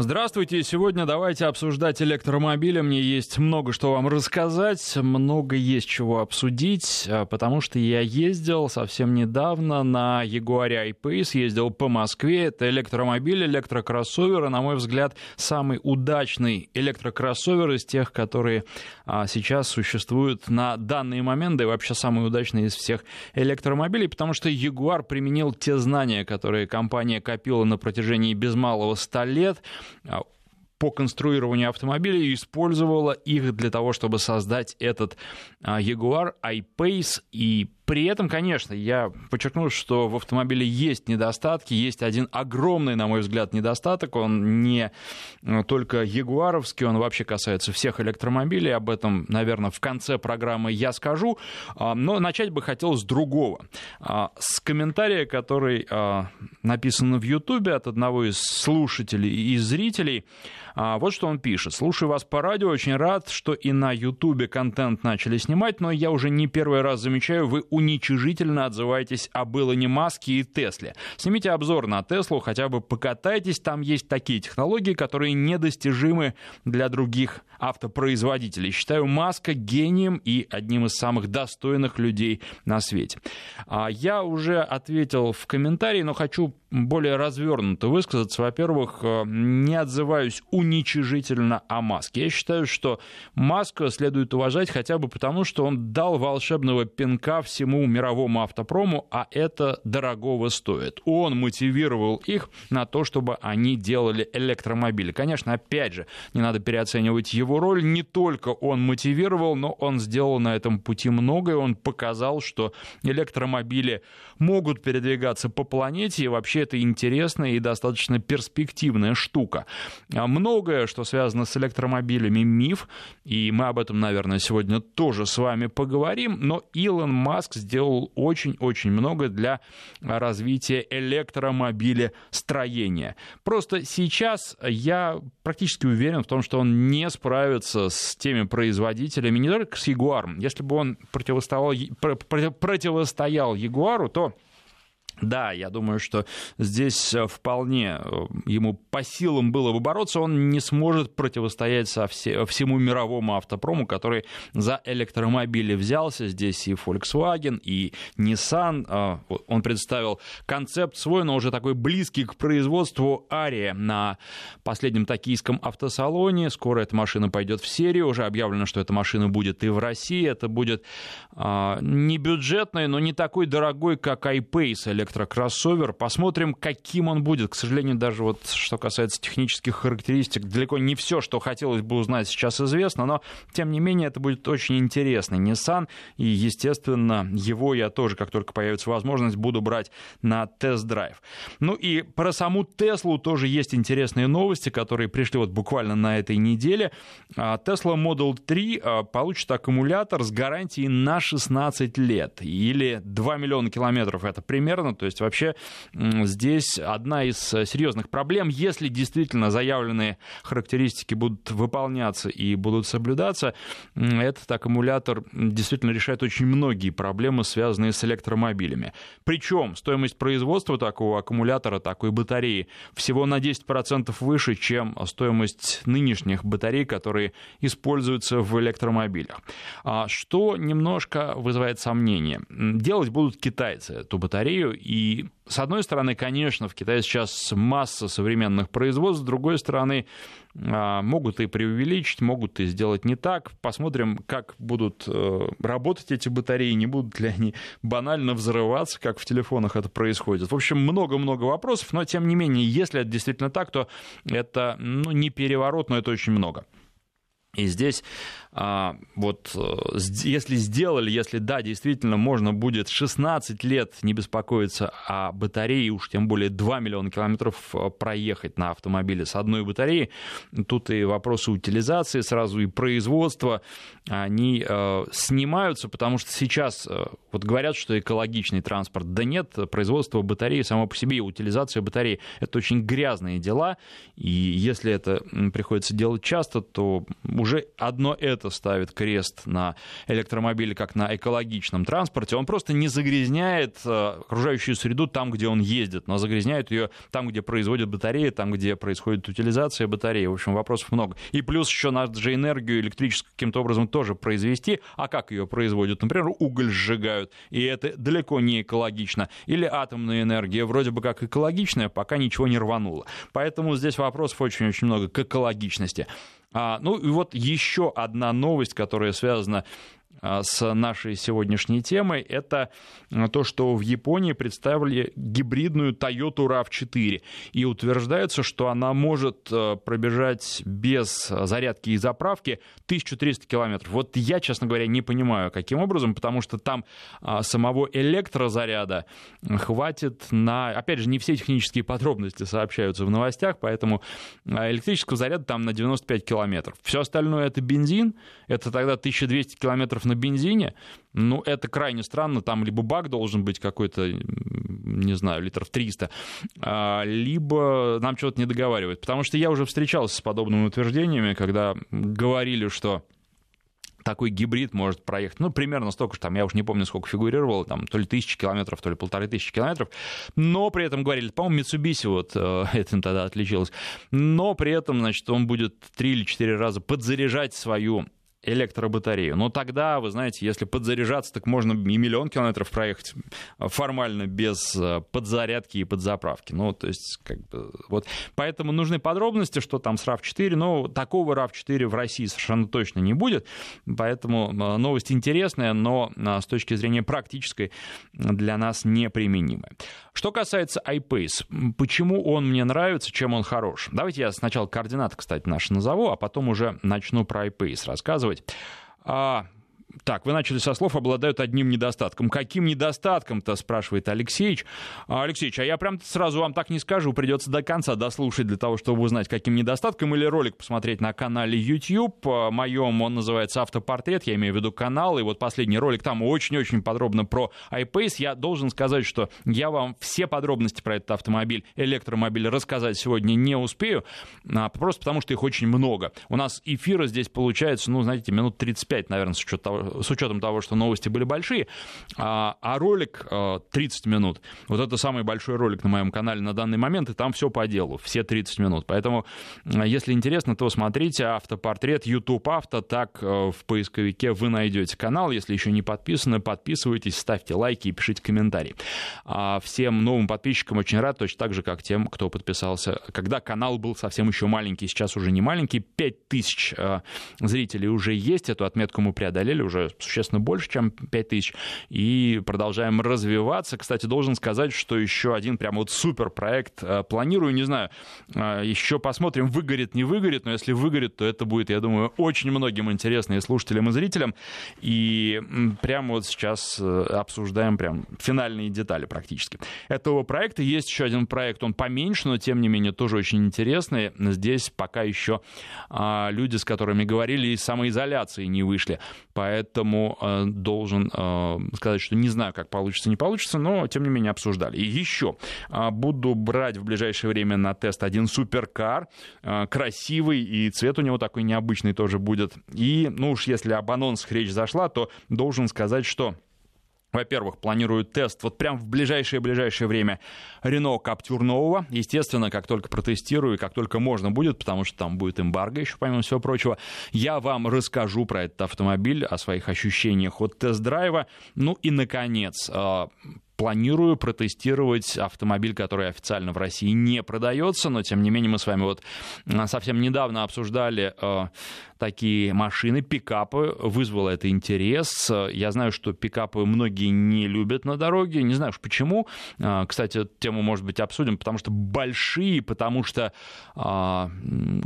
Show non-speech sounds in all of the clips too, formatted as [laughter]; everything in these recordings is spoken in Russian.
Здравствуйте. Сегодня давайте обсуждать электромобили. Мне есть много что вам рассказать, много есть чего обсудить, а, потому что я ездил совсем недавно на Jaguar I-Pace, ездил по Москве. Это электромобиль, электрокроссовер, и, на мой взгляд, самый удачный электрокроссовер из тех, которые а, сейчас существуют на данный момент, да и вообще самый удачный из всех электромобилей, потому что Jaguar применил те знания, которые компания копила на протяжении без малого 100 лет, по конструированию автомобилей использовала их для того, чтобы создать этот а, Jaguar I-Pace и при этом, конечно, я подчеркну, что в автомобиле есть недостатки, есть один огромный, на мой взгляд, недостаток. Он не э, только ягуаровский, он вообще касается всех электромобилей. Об этом, наверное, в конце программы я скажу. А, но начать бы хотел с другого. А, с комментария, который а, написан в Ютубе от одного из слушателей и зрителей. Вот что он пишет. «Слушаю вас по радио, очень рад, что и на Ютубе контент начали снимать, но я уже не первый раз замечаю, вы уничижительно отзываетесь об Илоне Маске и Тесле. Снимите обзор на Теслу, хотя бы покатайтесь, там есть такие технологии, которые недостижимы для других автопроизводителей. Считаю Маска гением и одним из самых достойных людей на свете. А Я уже ответил в комментарии, но хочу более развернуто высказаться. Во-первых, э, не отзываюсь уничижительно о Маске. Я считаю, что Маска следует уважать хотя бы потому, что он дал волшебного пинка всему мировому автопрому, а это дорогого стоит. Он мотивировал их на то, чтобы они делали электромобили. Конечно, опять же, не надо переоценивать его роль. Не только он мотивировал, но он сделал на этом пути многое. Он показал, что электромобили могут передвигаться по планете и вообще вообще это интересная и достаточно перспективная штука. А многое, что связано с электромобилями, миф, и мы об этом, наверное, сегодня тоже с вами поговорим, но Илон Маск сделал очень-очень много для развития электромобилестроения. Просто сейчас я практически уверен в том, что он не справится с теми производителями, не только с Ягуаром. Если бы он противостоял, противостоял Ягуару, то да, я думаю, что здесь э, вполне э, ему по силам было бы бороться. Он не сможет противостоять со все, всему мировому автопрому, который за электромобили взялся. Здесь и Volkswagen, и Nissan. Э, он представил концепт свой, но уже такой близкий к производству Ария на последнем токийском автосалоне. Скоро эта машина пойдет в серию. Уже объявлено, что эта машина будет и в России. Это будет не бюджетный, но не такой дорогой, как iPace электрокроссовер. Посмотрим, каким он будет. К сожалению, даже вот что касается технических характеристик, далеко не все, что хотелось бы узнать, сейчас известно, но тем не менее это будет очень интересный Nissan, и, естественно, его я тоже, как только появится возможность, буду брать на тест-драйв. Ну и про саму Теслу тоже есть интересные новости, которые пришли вот буквально на этой неделе. Tesla Model 3 а, получит аккумулятор с гарантией на 16 лет, или 2 миллиона километров, это примерно, то есть вообще здесь одна из серьезных проблем, если действительно заявленные характеристики будут выполняться и будут соблюдаться, этот аккумулятор действительно решает очень многие проблемы, связанные с электромобилями. Причем стоимость производства такого аккумулятора, такой батареи, всего на 10% выше, чем стоимость нынешних батарей, которые используются в электромобилях. А что немножко вызывает сомнение. Делать будут китайцы эту батарею, и с одной стороны, конечно, в Китае сейчас масса современных производств, с другой стороны, а, могут и преувеличить, могут и сделать не так. Посмотрим, как будут э, работать эти батареи, не будут ли они банально взрываться, как в телефонах это происходит. В общем, много-много вопросов, но тем не менее, если это действительно так, то это ну, не переворот, но это очень много. И здесь вот э, если сделали, если да, действительно можно будет 16 лет не беспокоиться о батарее, уж тем более 2 миллиона километров э, проехать на автомобиле с одной батареей, тут и вопросы утилизации, сразу и производства, они э, снимаются, потому что сейчас вот говорят, что экологичный транспорт, да нет, производство батареи само по себе и утилизация батареи – это очень грязные дела, и если это приходится делать часто, то уже одно это это ставит крест на электромобиле как на экологичном транспорте. Он просто не загрязняет окружающую среду там, где он ездит, но загрязняет ее там, где производят батареи, там, где происходит утилизация батареи. В общем, вопросов много. И плюс еще надо же энергию электрическую каким-то образом тоже произвести. А как ее производят? Например, уголь сжигают, и это далеко не экологично. Или атомная энергия, вроде бы как экологичная, пока ничего не рвануло. Поэтому здесь вопросов очень-очень много к экологичности. А, ну и вот еще одна новость, которая связана с нашей сегодняшней темой, это а, то, что в Японии представили гибридную Toyota RAV4. И утверждается, что она может а, пробежать без зарядки и заправки 1300 километров. Вот я, честно говоря, не понимаю, каким образом, потому что там самого электрозаряда хватит на... Опять же, не все технические подробности сообщаются в новостях, поэтому электрического заряда там на 95 километров. Все остальное это бензин, это тогда 1200 километров на бензине, ну, это крайне странно, там либо бак должен быть какой-то, не знаю, литров 300, а, либо нам что-то не договаривают. Потому что я уже встречался с подобными утверждениями, когда говорили, что такой гибрид может проехать, ну, примерно столько же, там, я уж не помню, сколько фигурировало, там, то ли тысячи километров, то ли полторы тысячи километров, но при этом говорили, по-моему, Mitsubishi вот э, [laughs] этим тогда отличилась, но при этом, значит, он будет три или четыре раза подзаряжать свою электробатарею. Но тогда, вы знаете, если подзаряжаться, так можно и миллион километров проехать формально без э, подзарядки и подзаправки. Ну, то есть, как бы, вот. Поэтому нужны подробности, что там с RAV4, но такого RAV4 в России совершенно точно не будет, поэтому э, новость интересная, но э, с точки зрения практической для нас неприменимая. Что касается iPace, почему он мне нравится, чем он хорош? Давайте я сначала координаты, кстати, наши назову, а потом уже начну про iPace рассказывать. А, так, вы начали со слов «обладают одним недостатком». Каким недостатком-то, спрашивает Алексеевич. А, Алексеевич, а я прям сразу вам так не скажу, придется до конца дослушать для того, чтобы узнать, каким недостатком, или ролик посмотреть на канале YouTube. А, моем он называется «Автопортрет», я имею в виду канал, и вот последний ролик там очень-очень подробно про iPace. Я должен сказать, что я вам все подробности про этот автомобиль, электромобиль, рассказать сегодня не успею, а, просто потому что их очень много. У нас эфира здесь получается, ну, знаете, минут 35, наверное, с учетом того, с учетом того, что новости были большие, а, а ролик 30 а, минут. Вот это самый большой ролик на моем канале на данный момент, и там все по делу, все 30 минут. Поэтому, а, если интересно, то смотрите автопортрет YouTube Авто, так в поисковике вы найдете канал. Если еще не подписаны, подписывайтесь, ставьте лайки и пишите комментарии. Всем новым подписчикам очень рад, точно так же, как тем, кто подписался, когда канал был совсем еще маленький, сейчас уже не маленький, 5000 зрителей уже есть, эту отметку мы преодолели, уже существенно больше, чем 5 тысяч, и продолжаем развиваться. Кстати, должен сказать, что еще один прям вот супер проект э, планирую, не знаю, э, еще посмотрим, выгорит, не выгорит, но если выгорит, то это будет, я думаю, очень многим интересно и слушателям, и зрителям, и прямо вот сейчас э, обсуждаем прям финальные детали практически. Этого проекта есть еще один проект, он поменьше, но тем не менее тоже очень интересный. Здесь пока еще а, люди, с которыми говорили, из самоизоляции не вышли, поэтому поэтому э, должен э, сказать, что не знаю, как получится, не получится, но тем не менее обсуждали. И еще э, буду брать в ближайшее время на тест один суперкар, красивый, и цвет у него такой необычный тоже будет. И, ну уж если об анонсах речь зашла, то должен сказать, что во-первых, планируют тест вот прям в ближайшее-ближайшее время Рено Каптюр нового. Естественно, как только протестирую, как только можно будет, потому что там будет эмбарго еще, помимо всего прочего, я вам расскажу про этот автомобиль, о своих ощущениях от тест-драйва. Ну и, наконец, а, планирую протестировать автомобиль, который официально в России не продается, но тем не менее мы с вами вот а, совсем недавно обсуждали э, такие машины, пикапы, вызвало это интерес. Я знаю, что пикапы многие не любят на дороге, не знаю уж почему. Э, кстати, эту тему, может быть, обсудим, потому что большие, потому что э,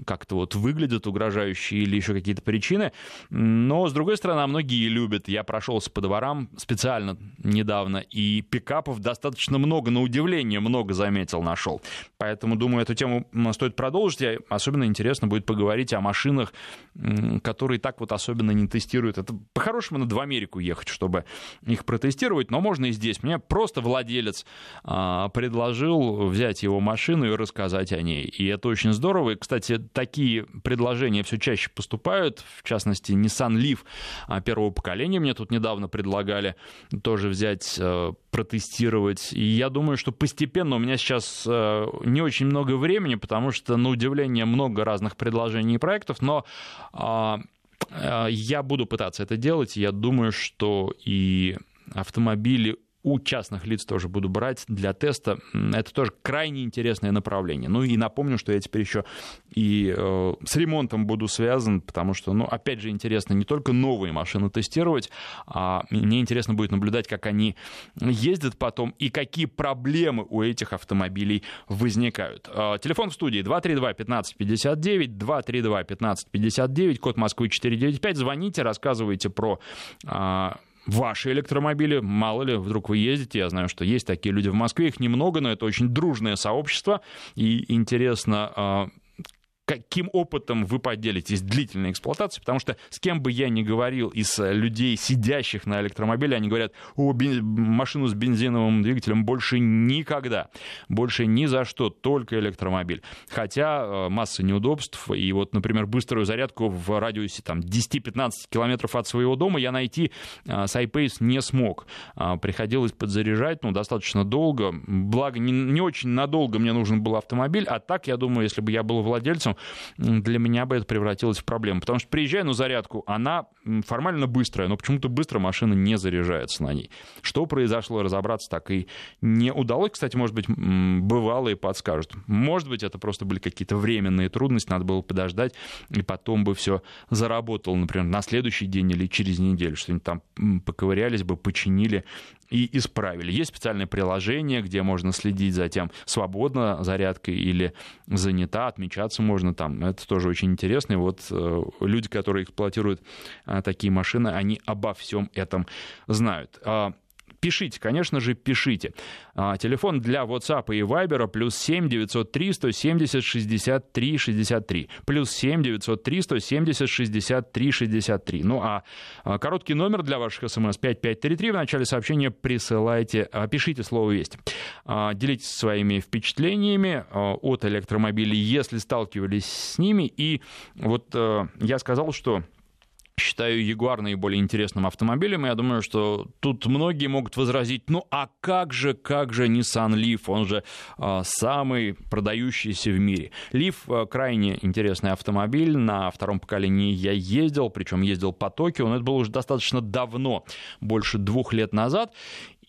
как-то вот выглядят угрожающие или еще какие-то причины. Но, с другой стороны, многие любят. Я прошелся по дворам специально недавно, и пикапы пикапов достаточно много, на удивление много заметил, нашел. Поэтому, думаю, эту тему стоит продолжить. И особенно интересно будет поговорить о машинах, которые так вот особенно не тестируют. Это по-хорошему надо в Америку ехать, чтобы их протестировать, но можно и здесь. Мне просто владелец а, предложил взять его машину и рассказать о ней. И это очень здорово. И, кстати, такие предложения все чаще поступают. В частности, Nissan Leaf а, первого поколения мне тут недавно предлагали тоже взять, э, протестировать. И я думаю, что постепенно у меня сейчас э, не очень много времени, потому что, на удивление, много разных предложений и проектов, но а, э, я буду пытаться это делать. Я думаю, что и автомобили у частных лиц тоже буду брать для теста. Это тоже крайне интересное направление. Ну и напомню, что я теперь еще и э, с ремонтом буду связан, потому что, ну, опять же, интересно не только новые машины тестировать, а мне интересно будет наблюдать, как они ездят потом и какие проблемы у этих автомобилей возникают. Э, телефон в студии 232-1559, 232-1559, код Москвы 495. Звоните, рассказывайте про э, ваши электромобили. Мало ли, вдруг вы ездите. Я знаю, что есть такие люди в Москве. Их немного, но это очень дружное сообщество. И интересно а, каким опытом вы поделитесь длительной эксплуатации, потому что с кем бы я ни говорил из людей, сидящих на электромобиле, они говорят, о, бен... машину с бензиновым двигателем больше никогда, больше ни за что, только электромобиль. Хотя э, масса неудобств, и вот, например, быструю зарядку в радиусе там, 10-15 километров от своего дома я найти э, с iPace не смог. Э, приходилось подзаряжать, ну, достаточно долго, благо не, не очень надолго мне нужен был автомобиль, а так, я думаю, если бы я был владельцем, для меня бы это превратилось в проблему. Потому что приезжая на зарядку, она формально быстрая, но почему-то быстро машина не заряжается на ней. Что произошло, разобраться так и не удалось. Кстати, может быть, бывалые подскажут. Может быть, это просто были какие-то временные трудности, надо было подождать, и потом бы все заработало, например, на следующий день или через неделю, что-нибудь там поковырялись бы, починили и исправили. Есть специальное приложение, где можно следить за тем, свободно зарядка или занята, отмечаться можно там. Это тоже очень интересно. И вот э, люди, которые эксплуатируют э, такие машины, они обо всем этом знают. Пишите, конечно же, пишите. А, телефон для WhatsApp и Viber плюс 7 903 170 63 63. Плюс 7 903 170 63 63. Ну а, а короткий номер для ваших смс 5533. В начале сообщения присылайте, а, пишите слово «Весть». Делитесь своими впечатлениями от электромобилей, если сталкивались с ними. И вот я сказал, что считаю Ягуар наиболее интересным автомобилем. Я думаю, что тут многие могут возразить, ну а как же, как же Nissan Leaf, он же э, самый продающийся в мире. Leaf э, крайне интересный автомобиль, на втором поколении я ездил, причем ездил по Токио, но это было уже достаточно давно, больше двух лет назад,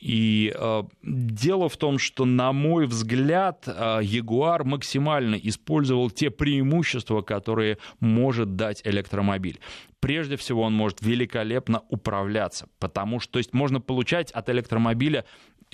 и э, дело в том, что, на мой взгляд, э, Ягуар максимально использовал те преимущества, которые может дать электромобиль. Прежде всего, он может великолепно управляться, потому что то есть можно получать от электромобиля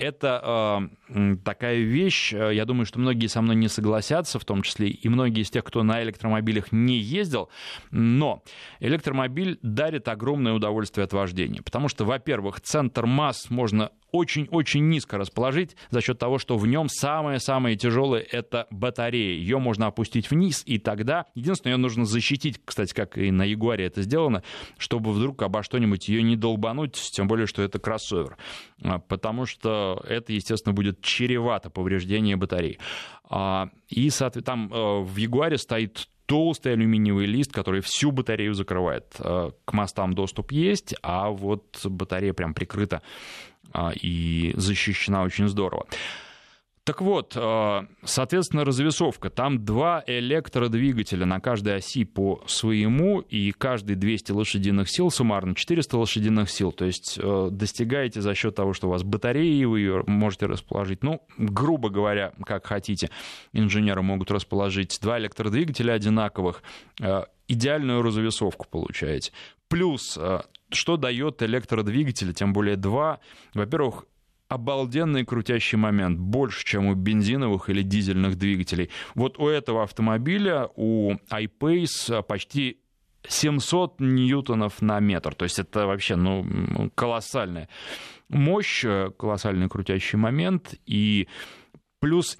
это э, такая вещь, э, я думаю, что многие со мной не согласятся, в том числе и многие из тех, кто на электромобилях не ездил, но электромобиль дарит огромное удовольствие от вождения, потому что, во-первых, центр масс можно очень-очень низко расположить за счет того, что в нем самое-самое тяжелое это батарея. Ее можно опустить вниз, и тогда единственное, ее нужно защитить, кстати, как и на Ягуаре это сделано, чтобы вдруг обо что-нибудь ее не долбануть, тем более, что это кроссовер. А, потому что это, естественно, будет чревато повреждение батареи. А, и, там э, в Ягуаре стоит толстый алюминиевый лист, который всю батарею закрывает. Э, к мостам доступ есть, а вот батарея прям прикрыта и защищена очень здорово. Так вот, а, соответственно, развесовка. Там два электродвигателя на каждой оси по своему, и каждый 200 лошадиных сил, суммарно 400 лошадиных сил. То есть э, достигаете за счет того, что у вас батареи, вы ее можете расположить, ну, грубо говоря, как хотите, инженеры могут расположить два электродвигателя одинаковых, э, идеальную развесовку получаете. Плюс э, что дает электродвигатель, тем более два? Во-первых, обалденный крутящий момент, больше, чем у бензиновых или дизельных двигателей. Вот у этого автомобиля, у iPace почти 700 ньютонов на метр. То есть это вообще ну, колоссальная мощь, э, колоссальный крутящий момент. И плюс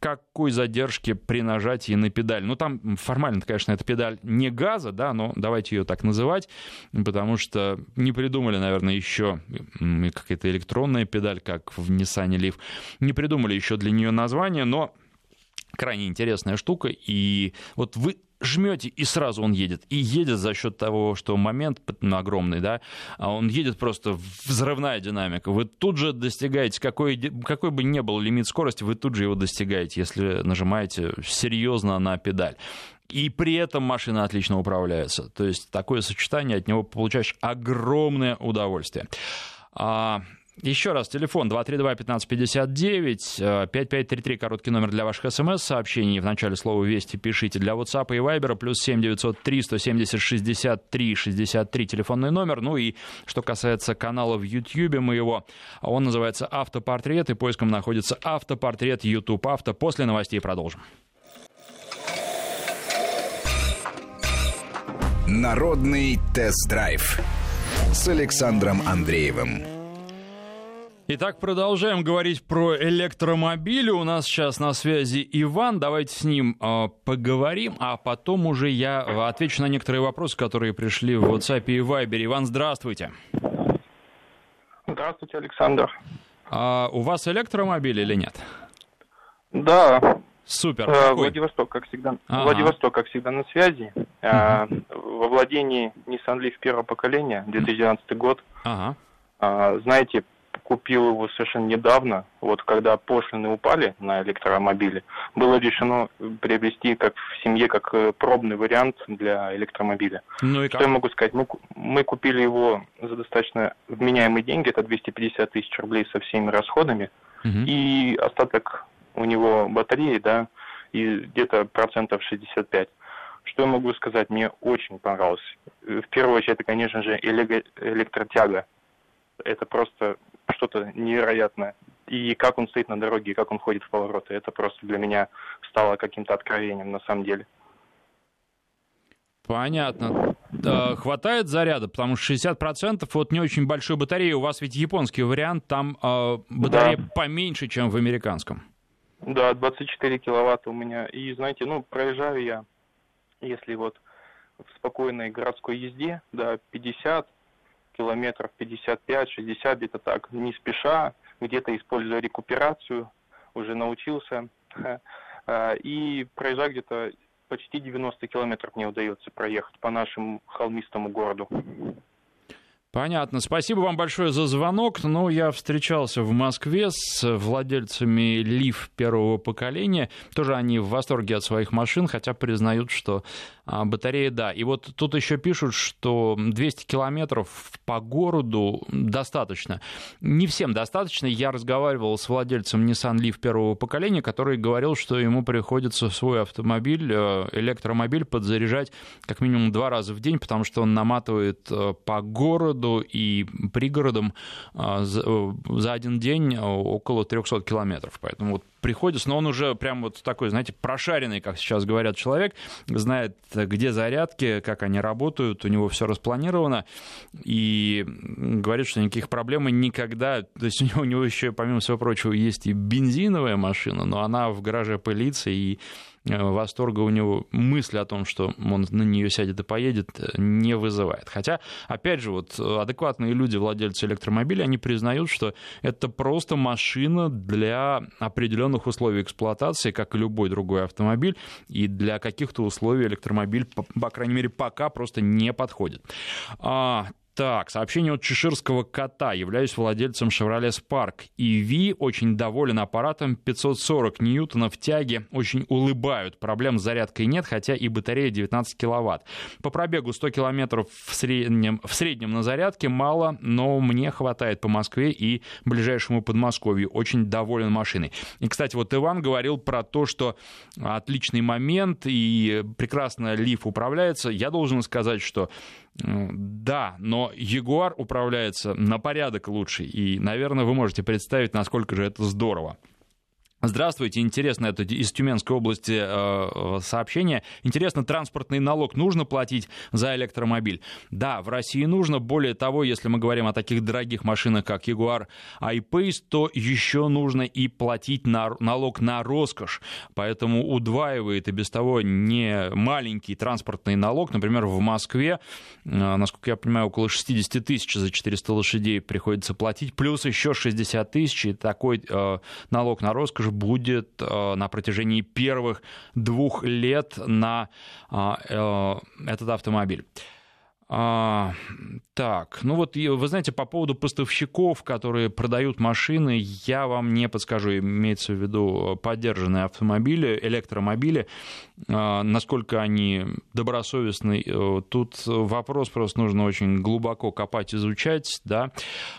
никакой задержки при нажатии на педаль. Ну, там формально, конечно, это педаль не газа, да, но давайте ее так называть, потому что не придумали, наверное, еще какая-то электронная педаль, как в Nissan Leaf, не придумали еще для нее название, но крайне интересная штука. И вот вы жмете, и сразу он едет. И едет за счет того, что момент ну, огромный, да, а он едет просто взрывная динамика. Вы тут же достигаете, какой, какой бы ни был лимит скорости, вы тут же его достигаете, если нажимаете серьезно на педаль. И при этом машина отлично управляется. То есть такое сочетание, от него получаешь огромное удовольствие. Еще раз, телефон 232-1559, 5533, э, короткий номер для ваших смс-сообщений. В начале слова «Вести» пишите для WhatsApp и Viber, плюс 7903 170 63 63, телефонный номер. Ну и что касается канала в YouTube моего, он называется «Автопортрет», и поиском находится «Автопортрет YouTube Авто». После новостей продолжим. Народный тест-драйв с Александром Андреевым. Итак, продолжаем говорить про электромобили. У нас сейчас на связи Иван. Давайте с ним э, поговорим, а потом уже я отвечу на некоторые вопросы, которые пришли в WhatsApp и Viber. Иван, здравствуйте. Здравствуйте, Александр. А у вас электромобиль или нет? Да. Супер. Э, Владивосток, как всегда. Ага. Владивосток, как всегда, на связи. Ага. Э, во владении Nissan Leaf первого поколения, 2012 год. Ага. Э, знаете, купил его совершенно недавно, вот когда пошлины упали на электромобили, было решено приобрести как в семье, как э, пробный вариант для электромобиля. Ну и как? Что я могу сказать? Мы, мы купили его за достаточно вменяемые деньги, это 250 тысяч рублей со всеми расходами, угу. и остаток у него батареи, да, и где-то процентов 65. Что я могу сказать? Мне очень понравилось. В первую очередь, это, конечно же, электротяга. Это просто что-то невероятное. И как он стоит на дороге, и как он ходит в повороты, это просто для меня стало каким-то откровением на самом деле. Понятно. Да, хватает заряда, потому что 60% вот не очень большой батареи. У вас ведь японский вариант, там э, батарея да. поменьше, чем в американском. Да, 24 киловатта у меня. И знаете, ну, проезжаю я, если вот в спокойной городской езде, да, 50, километров 55-60, где-то так, не спеша, где-то используя рекуперацию, уже научился. [laughs] А, и проезжать где-то почти 90 километров мне удается проехать по нашему холмистому городу. Понятно. Спасибо вам большое за звонок. Ну, я встречался в Москве с владельцами Лив первого поколения. Тоже они в восторге от своих машин, хотя признают, что а, батарея, да. И вот тут еще пишут, что 200 километров по городу достаточно. Не всем достаточно. Я разговаривал с владельцем Nissan Leaf первого поколения, который говорил, что ему приходится свой автомобиль, э, электромобиль подзаряжать как минимум два раза в день, потому что он наматывает э, по городу городу и пригородам а, э, за один день около 300 километров. Поэтому вот приходится, но он уже прям вот такой, знаете, прошаренный, как сейчас говорят, человек, знает, где зарядки, как они работают, у него все распланировано, и говорит, что никаких проблем никогда, то есть у него, у него еще, помимо всего прочего, есть и бензиновая машина, но она в гараже пылится, и Э, восторга у него мысль о том, что он на нее сядет и поедет, э, не вызывает. Хотя, опять же, вот адекватные люди, владельцы электромобиля, они признают, что это просто машина для определенных условий эксплуатации, как и любой другой автомобиль, и для каких-то условий электромобиль, по, по крайней мере, пока просто не подходит. А, так, сообщение от чеширского кота. Являюсь владельцем Chevrolet Spark EV. Очень доволен аппаратом. 540 ньютонов тяги. Очень улыбают. Проблем с зарядкой нет, хотя и батарея 19 киловатт. По пробегу 100 километров в среднем, в среднем на зарядке мало, но мне хватает по Москве и ближайшему Подмосковью. Очень доволен машиной. И, кстати, вот Иван говорил про то, что отличный момент и прекрасно лиф управляется. Я должен сказать, что да, но Ягуар управляется на порядок лучше, и, наверное, вы можете представить, насколько же это здорово. Здравствуйте, интересно, это из Тюменской области э, э, сообщение. Интересно, транспортный налог нужно платить за электромобиль? Да, в России нужно. Более того, если мы говорим о таких дорогих машинах, как Jaguar I-Pace, то еще нужно и платить на, налог на роскошь. Поэтому удваивает и без того не маленький транспортный налог. Например, в Москве, э, насколько я понимаю, около 60 тысяч за 400 лошадей приходится платить, плюс еще 60 тысяч, и такой э, налог на роскошь будет э, на протяжении первых двух лет на э, э, этот автомобиль. А, так, ну вот вы знаете, по поводу поставщиков, которые продают машины, я вам не подскажу, имеется в виду поддержанные автомобили, электромобили, а, насколько они добросовестны. Э, тут вопрос просто нужно очень глубоко копать, изучать, да.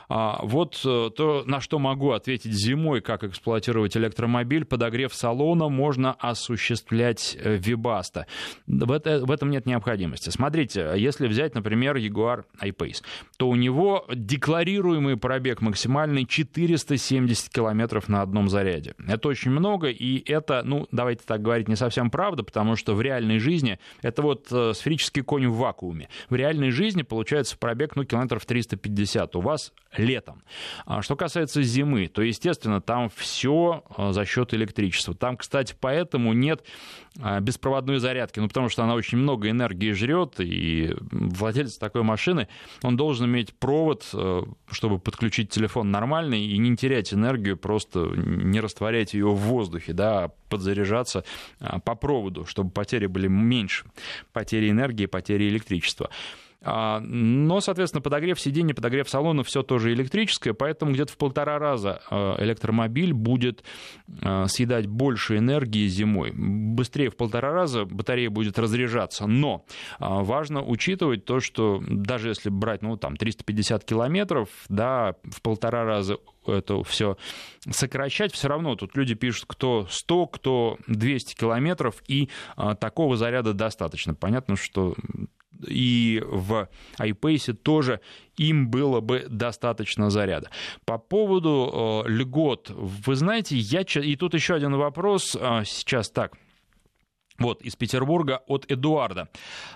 А, вот э, то, на что могу ответить зимой, как эксплуатировать электромобиль, подогрев салона можно осуществлять э, вибаста. В, это, в этом нет необходимости. Смотрите, если взять, например, Jaguar I-Pace, то у него декларируемый пробег максимальный 470 километров на одном заряде. Это очень много, и это, ну, давайте так говорить, не совсем правда, потому что в реальной жизни это вот э, сферический конь в вакууме. В реальной жизни получается пробег, ну, километров 350 у вас летом. А что касается зимы, то, естественно, там все э, за счет электричества. Там, кстати, поэтому нет беспроводной зарядки, ну, потому что она очень много энергии жрет, и владелец такой машины, он должен иметь провод, э, чтобы подключить телефон нормальный и не терять энергию, просто не растворять ее в воздухе, да, а подзаряжаться а, по проводу, чтобы потери были меньше, потери энергии, потери электричества. А, но, соответственно, подогрев сидений, подогрев салона, все тоже электрическое, поэтому где-то в полтора раза а, электромобиль будет а, съедать больше энергии зимой. Быстрее в полтора раза батарея будет разряжаться. Но важно учитывать то, что даже если брать, ну, там, 350 километров, да, в полтора раза это все сокращать, все равно тут люди пишут, кто 100, кто 200 километров, и а, такого заряда достаточно. Понятно, что и в iPace тоже им было бы достаточно заряда. По поводу э, льгот, вы знаете, я... И тут еще один вопрос э, сейчас так. Вот, из Петербурга от Эдуарда.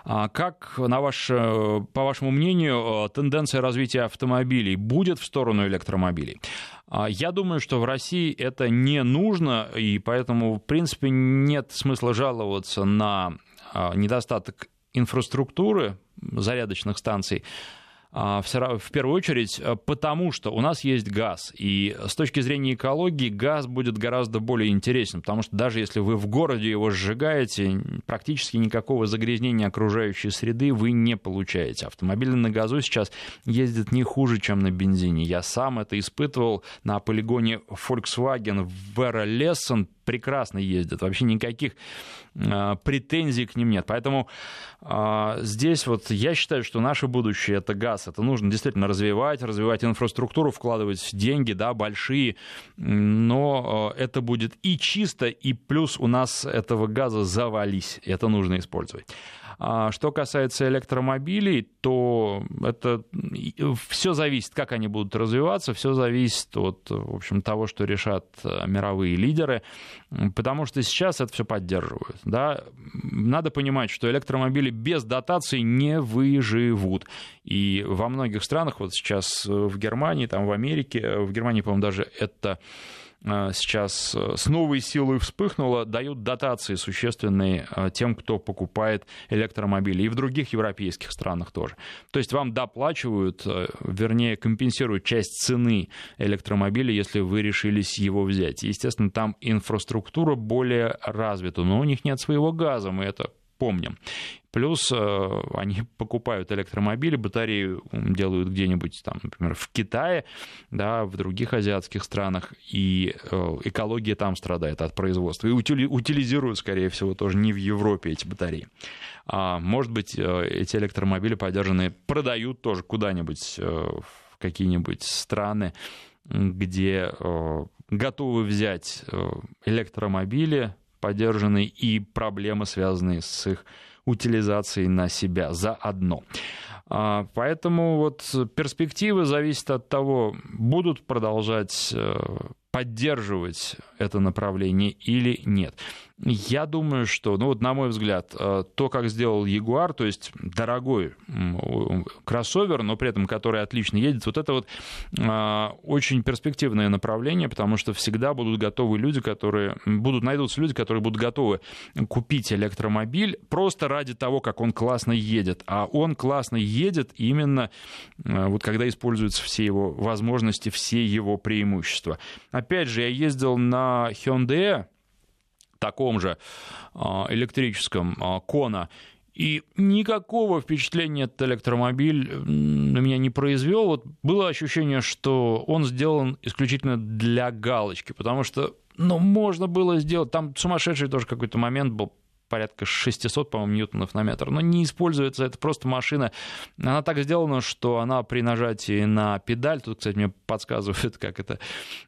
А как, на ваш, э, по вашему мнению, э, тенденция развития автомобилей будет в сторону электромобилей? А, я думаю, что в России это не нужно, и поэтому, в принципе, нет смысла жаловаться на а, недостаток инфраструктуры зарядочных станций, а, в первую очередь э, потому, что у нас есть газ. И с точки зрения экологии газ будет гораздо более интересен, потому что даже если вы в городе его сжигаете, практически никакого загрязнения окружающей среды вы не получаете. Автомобили на газу сейчас ездят не хуже, чем на бензине. Я сам это испытывал на полигоне Volkswagen в Lesson прекрасно ездят, вообще никаких э, претензий к ним нет. Поэтому э, здесь вот я считаю, что наше будущее это газ, это нужно действительно развивать, развивать инфраструктуру, вкладывать деньги, да, большие, но э, это будет и чисто, и плюс у нас этого газа завались, это нужно использовать. А что касается электромобилей, то это все зависит, как они будут развиваться, все зависит от, в общем, того, что решат э, мировые лидеры, потому что сейчас это все поддерживают. Да? Надо понимать, что электромобили без дотаций не выживут. И во многих странах, вот сейчас в Германии, там в Америке, в Германии, по-моему, даже это Э, сейчас э, с новой силой вспыхнуло, дают дотации существенные э, тем, кто покупает электромобили. И в других европейских странах тоже. То есть вам доплачивают, вернее, компенсируют часть цены электромобиля, если вы решились его взять. Естественно, там инфраструктура более развита, но у них нет своего газа, мы это помним. Плюс э, они [laughs] покупают электромобили, батарею делают где-нибудь, там, например, в Китае, да, в других азиатских странах, и э, экология там страдает от производства. И утилизируют, скорее всего, тоже не в Европе эти батареи. А, может быть, э, эти электромобили поддержанные продают тоже куда-нибудь в какие-нибудь страны, где готовы взять электромобили поддержанные и проблемы, связанные с их утилизацией на себя заодно. А, поэтому вот перспективы зависят от того, будут продолжать э, поддерживать это направление или нет. Я думаю, что, ну вот на мой взгляд, э, то, как сделал Jaguar, то есть дорогой кроссовер, но при этом который отлично едет, вот это вот э, очень перспективное направление, потому что всегда будут готовы люди, которые, будут, найдутся люди, которые будут готовы купить электромобиль просто ради того, как он классно едет. А он классно едет именно э, вот когда используются все его возможности, все его преимущества. Опять же, я ездил на Hyundai, таком же а, электрическом а, Кона, и никакого впечатления этот электромобиль на меня не произвел. Вот было ощущение, что он сделан исключительно для галочки, потому что ну, можно было сделать. Там сумасшедший тоже какой-то момент был порядка 600, по-моему, ньютонов на метр, но не используется, это просто машина. Она так сделана, что она при нажатии на педаль, тут, кстати, мне подсказывают, [laughs] как это,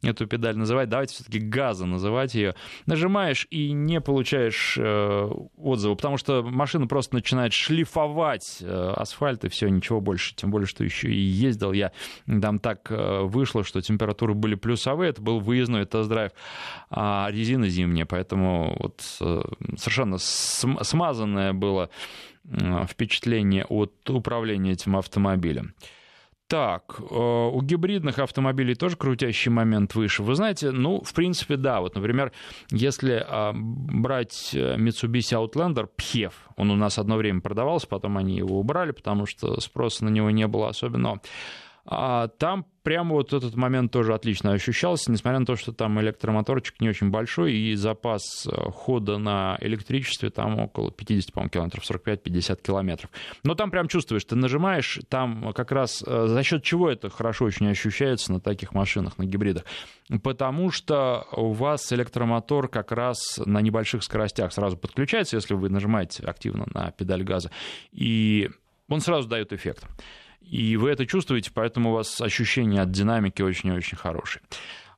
эту педаль называть, давайте все-таки газа называть ее, нажимаешь и не получаешь э, отзыва, потому что машина просто начинает шлифовать э, асфальт и все, ничего больше, тем более, что еще и ездил я, там так э, вышло, что температуры были плюсовые, это был выездной тест-драйв, а резина зимняя, поэтому вот э, совершенно смазанное было впечатление от управления этим автомобилем. Так, э, у гибридных автомобилей тоже крутящий момент выше. Вы знаете, ну, в принципе, да. Вот, например, если а, брать э, Mitsubishi Outlander PHEV, он у нас одно время продавался, потом они его убрали, потому что спроса на него не было особенного. А там прямо вот этот момент тоже отлично ощущался, несмотря на то, что там электромоторчик не очень большой, и запас э, хода на электричестве там около 50, по-моему, километров, 45-50 километров. Но там прям чувствуешь, ты нажимаешь, там как раз э, за счет чего это хорошо очень ощущается на таких машинах, на гибридах? Потому что у вас электромотор как раз на небольших скоростях сразу подключается, если вы нажимаете активно на педаль газа, и он сразу дает эффект. И вы это чувствуете, поэтому у вас ощущение от динамики очень-очень хорошее.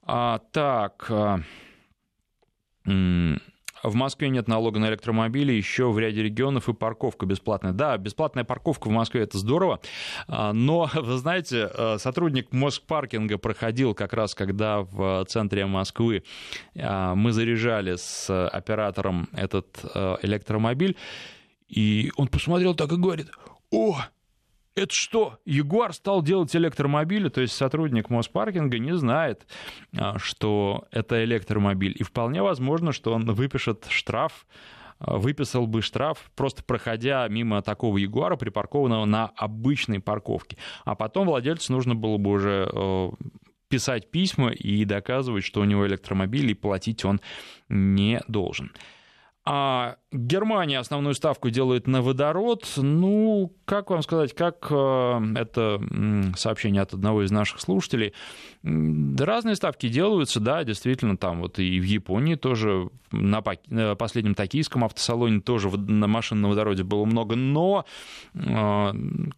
А, так, а, в Москве нет налога на электромобили, еще в ряде регионов и парковка бесплатная. Да, бесплатная парковка в Москве это здорово, а, но, [laughs] вы знаете, а, сотрудник Москпаркинга проходил как раз, когда в центре Москвы мы заряжали с оператором этот электромобиль, и он посмотрел так и говорит, о, это что, Ягуар стал делать электромобили, то есть сотрудник Моспаркинга не знает, а, что это электромобиль. И вполне возможно, что он выпишет штраф а, выписал бы штраф, просто проходя мимо такого Ягуара, припаркованного на обычной парковке. А потом владельцу нужно было бы уже э, писать письма и доказывать, что у него электромобиль, и платить он не должен. А Германия основную ставку делает на водород. Ну, как вам сказать, как э, это сообщение от одного из наших слушателей. Разные ставки делаются, да, действительно, там вот и в Японии тоже, на э, последнем токийском автосалоне тоже на машин на водороде было много, но э,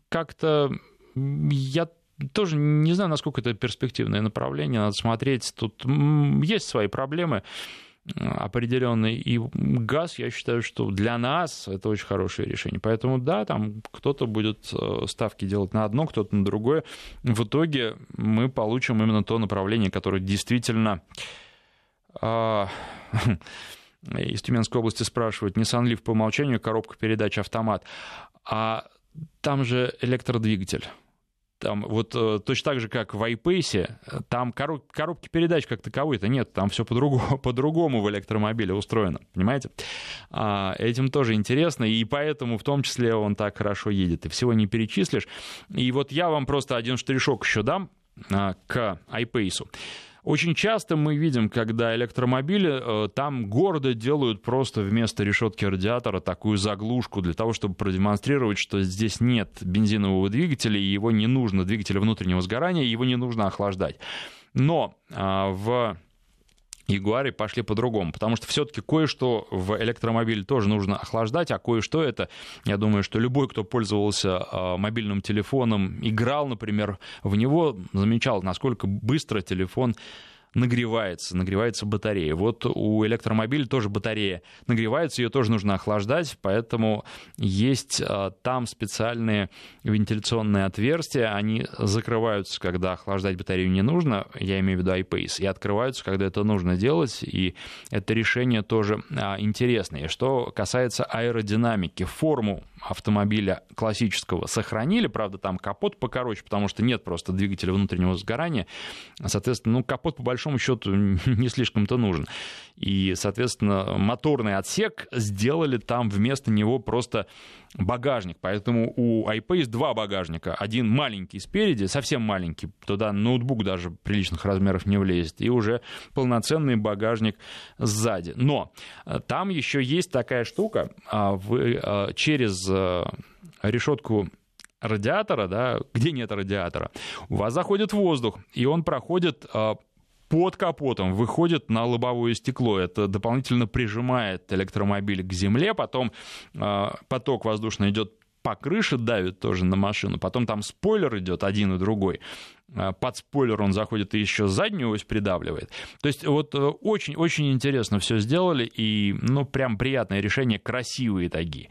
как-то я тоже не знаю, насколько это перспективное направление, надо смотреть. Тут есть свои проблемы определенный. И газ, я считаю, что для нас это очень хорошее решение. Поэтому да, там кто-то будет э, ставки делать на одно, кто-то на другое. В итоге мы получим именно то направление, которое действительно а, [laughs] из Тюменской области спрашивают, Nissan Leaf по умолчанию коробка передач автомат, а там же электродвигатель там вот э, точно так же, как в iPace, там короб, коробки передач как таковой-то нет, там все по-другому, [laughs] по-другому в электромобиле устроено, понимаете? А, этим тоже интересно, и поэтому в том числе он так хорошо едет, и всего не перечислишь. И вот я вам просто один штришок еще дам а, к iPace. Очень часто мы видим, когда электромобили э, там гордо делают просто вместо решетки радиатора такую заглушку для того, чтобы продемонстрировать, что здесь нет бензинового двигателя, и его не нужно, двигателя внутреннего сгорания, его не нужно охлаждать. Но а, в Ягуаре пошли по-другому, потому что все-таки кое-что в электромобиле тоже нужно охлаждать, а кое-что это, я думаю, что любой, кто пользовался а, мобильным телефоном, играл, например, в него, замечал, насколько быстро телефон нагревается, нагревается батарея. Вот у электромобиля тоже батарея нагревается, ее тоже нужно охлаждать, поэтому есть а, там специальные вентиляционные отверстия, они закрываются, когда охлаждать батарею не нужно, я имею в виду iPace, и открываются, когда это нужно делать, и это решение тоже а, интересное. Что касается аэродинамики, форму автомобиля классического сохранили, правда, там капот покороче, потому что нет просто двигателя внутреннего сгорания, соответственно, ну, капот по счету [laughs] не слишком-то нужен. И, соответственно, моторный отсек сделали там вместо него просто багажник. Поэтому у iPace два багажника. Один маленький спереди, совсем маленький, туда ноутбук даже приличных размеров не влезет, и уже полноценный багажник сзади. Но э, там еще есть такая штука, а, вы э, через э, решетку радиатора, да, где нет радиатора, у вас заходит воздух, и он проходит под капотом выходит на лобовое стекло. Это дополнительно прижимает электромобиль к земле, потом э, поток воздушный идет по крыше давит тоже на машину, потом там спойлер идет один и другой, а, под спойлер он заходит и еще заднюю ось придавливает. То есть вот очень-очень э, интересно все сделали, и ну прям приятное решение, красивые таги.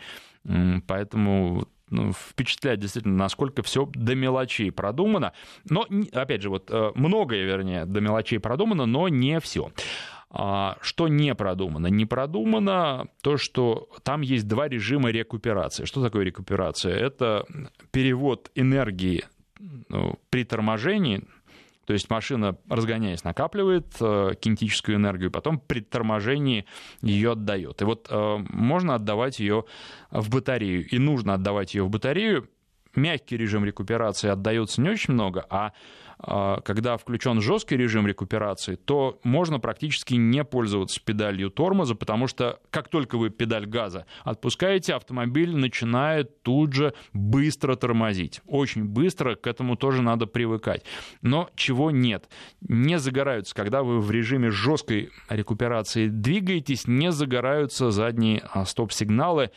Поэтому ну, впечатляет действительно, насколько все до мелочей продумано. Но, опять же, вот э, многое, вернее, до мелочей продумано, но не все. А, что не продумано? Не продумано то, что там есть два режима рекуперации. Что такое рекуперация? Это перевод энергии ну, при торможении, то есть машина, разгоняясь, накапливает э, кинетическую энергию, потом при торможении ее отдает. И вот э, можно отдавать ее в батарею, и нужно отдавать ее в батарею. Мягкий режим рекуперации отдается не очень много, а когда включен жесткий режим рекуперации, то можно практически не пользоваться педалью тормоза, потому что как только вы педаль газа отпускаете, автомобиль начинает тут же быстро тормозить. Очень быстро, к этому тоже надо привыкать. Но чего нет? Не загораются, когда вы в режиме жесткой рекуперации двигаетесь, не загораются задние а, стоп-сигналы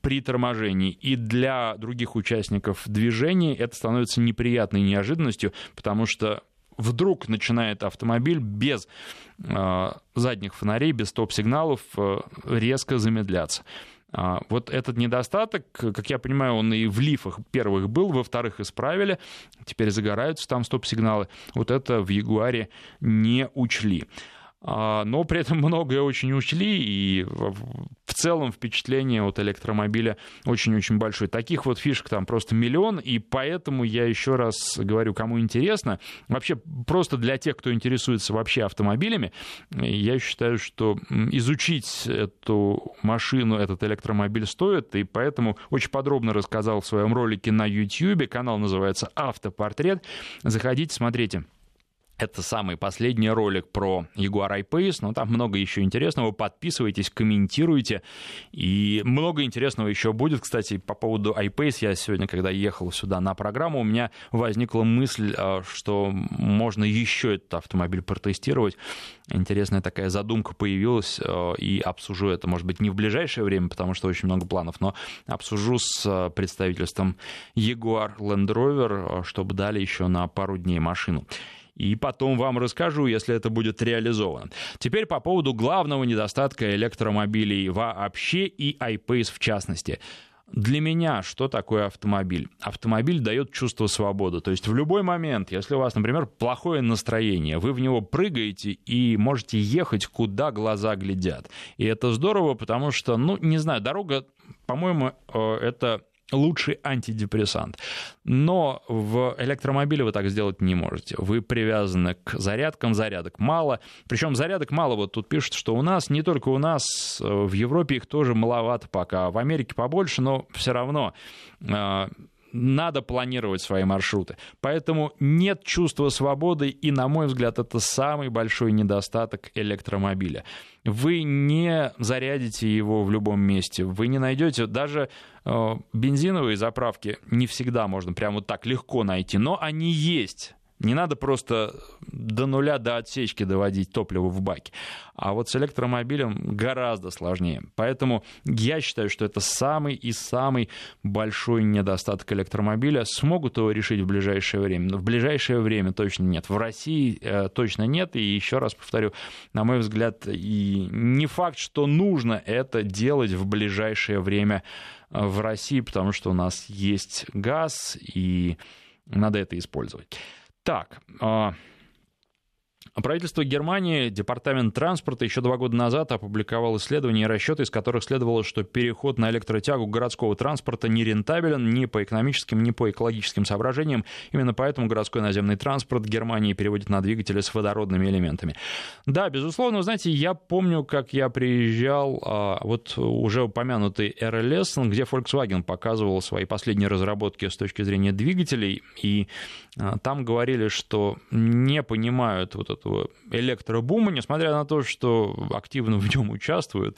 при торможении. И для других участников движения это становится неприятной неожиданностью, потому что вдруг начинает автомобиль без э, задних фонарей, без стоп-сигналов э, резко замедляться. А, вот этот недостаток, как я понимаю, он и в лифах первых был, во вторых исправили, теперь загораются там стоп-сигналы. Вот это в Ягуаре не учли. А, но при этом многое очень учли, и в целом впечатление от электромобиля очень-очень большое. Таких вот фишек там просто миллион, и поэтому я еще раз говорю, кому интересно, вообще просто для тех, кто интересуется вообще автомобилями, я считаю, что изучить эту машину, этот электромобиль стоит, и поэтому очень подробно рассказал в своем ролике на YouTube, канал называется «Автопортрет», заходите, смотрите. Это самый последний ролик про Jaguar I-Pace, но там много еще интересного. Подписывайтесь, комментируйте. И много интересного еще будет. Кстати, по поводу I-Pace, я сегодня, когда ехал сюда на программу, у меня возникла мысль, а, что можно еще этот автомобиль протестировать. Интересная такая задумка появилась, а, и обсужу это, может быть, не в ближайшее время, потому что очень много планов, но обсужу с а, представительством Jaguar Land Rover, чтобы дали еще на пару дней машину и потом вам расскажу, если это будет реализовано. Теперь по поводу главного недостатка электромобилей вообще и iPace в частности. Для меня что такое автомобиль? Автомобиль дает чувство свободы. То есть в любой момент, если у вас, например, плохое настроение, вы в него прыгаете и можете ехать, куда глаза глядят. И это здорово, потому что, ну, не знаю, дорога, по-моему, э, это лучший антидепрессант. Но в электромобиле вы так сделать не можете. Вы привязаны к зарядкам, зарядок мало. Причем зарядок мало, вот тут пишут, что у нас, не только у нас, в Европе их тоже маловато пока. В Америке побольше, но все равно а, надо планировать свои маршруты. Поэтому нет чувства свободы, и, на мой взгляд, это самый большой недостаток электромобиля. Вы не зарядите его в любом месте, вы не найдете даже э, бензиновые заправки, не всегда можно прямо вот так легко найти, но они есть Не надо просто до нуля, до отсечки доводить топливо в баке. А вот с электромобилем гораздо сложнее. Поэтому я считаю, что это самый и самый большой недостаток электромобиля. Смогут его решить в ближайшее время? В ближайшее время точно нет. В России э, точно нет. И еще раз повторю, на мой взгляд, и не факт, что нужно это делать в ближайшее время э, в России, потому что у нас есть газ, и надо это использовать. Так, а, Правительство Германии, Департамент транспорта еще два года назад опубликовал исследования и расчеты, из которых следовало, что переход на электротягу городского транспорта не рентабелен ни по экономическим, ни по экологическим соображениям. Именно поэтому городской наземный транспорт Германии переводит на двигатели с водородными элементами. Да, безусловно, знаете, я помню, как я приезжал, а, вот уже упомянутый RLS, где Volkswagen показывал свои последние разработки с точки зрения двигателей, и а, там говорили, что не понимают вот эту этого электробума, несмотря на то, что активно в нем участвуют,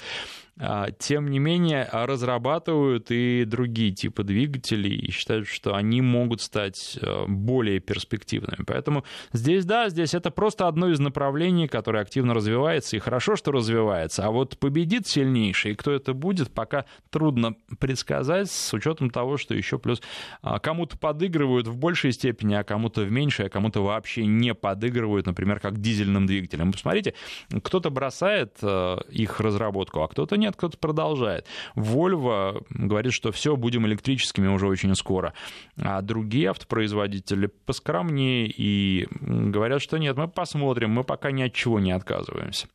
тем не менее разрабатывают и другие типы двигателей и считают, что они могут стать э, более перспективными. Поэтому здесь, да, здесь это просто одно из направлений, которое активно развивается, и хорошо, что развивается. А вот победит сильнейший, и кто это будет, пока трудно предсказать, с учетом того, что еще плюс а, кому-то подыгрывают в большей степени, а кому-то в меньшей, а кому-то вообще не подыгрывают, например, как дизельным двигателем. Посмотрите, кто-то бросает их разработку, а кто-то нет нет, кто-то продолжает. Volvo говорит, что все, будем электрическими уже очень скоро. А другие автопроизводители поскромнее и говорят, что нет, мы посмотрим, мы пока ни от чего не отказываемся.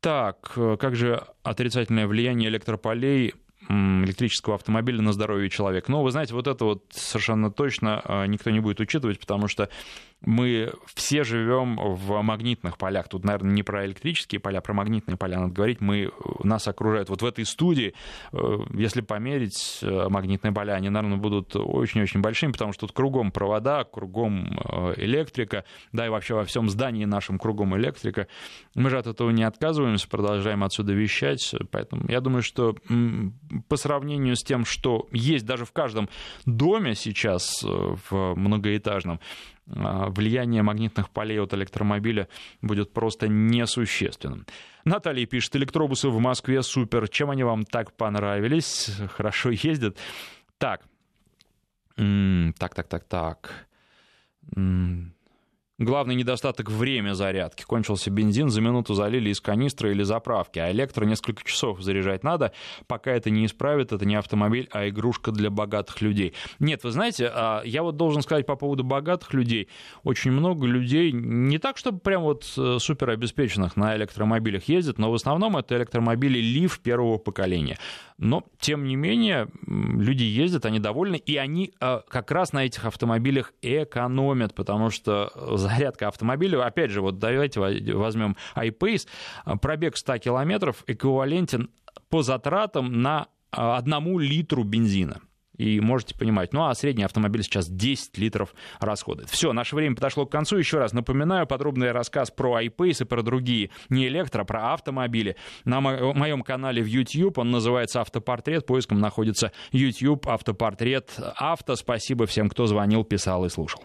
Так, как же отрицательное влияние электрополей электрического автомобиля на здоровье человека. Ну, вы знаете, вот это вот совершенно точно а, никто не будет учитывать, потому что мы все живем в магнитных полях. Тут, наверное, не про электрические поля, а про магнитные поля надо говорить. Мы, нас окружают вот в этой студии, э, если померить э, магнитные поля, они, наверное, будут очень-очень большими, потому что тут кругом провода, кругом э, электрика, да, и вообще во всем здании нашем кругом электрика. Мы же от этого не отказываемся, продолжаем отсюда вещать. Поэтому я думаю, что по сравнению с тем, что есть даже в каждом доме сейчас в многоэтажном, влияние магнитных полей от электромобиля будет просто несущественным. Наталья пишет, электробусы в Москве супер. Чем они вам так понравились? Хорошо ездят. Так, так, так, так, так. Главный недостаток — время зарядки. Кончился бензин, за минуту залили из канистры или заправки, а электро несколько часов заряжать надо. Пока это не исправит, это не автомобиль, а игрушка для богатых людей. Нет, вы знаете, а, я вот должен сказать по поводу богатых людей. Очень много людей, не так, чтобы прям вот э, супер обеспеченных на электромобилях ездят, но в основном это электромобили Лив первого поколения. Но, тем не менее, люди ездят, они довольны, и они э, как раз на этих автомобилях экономят, потому что зарядка автомобиля, опять же, вот давайте возьмем iPace, пробег 100 километров эквивалентен по затратам на а, одному литру бензина и можете понимать. Ну а средний автомобиль сейчас 10 литров расходует. Все, наше время подошло к концу. Еще раз напоминаю, подробный рассказ про iPace и про другие, не электро, а про автомобили на моем канале в YouTube. Он называется «Автопортрет». Поиском находится YouTube «Автопортрет авто». Спасибо всем, кто звонил, писал и слушал.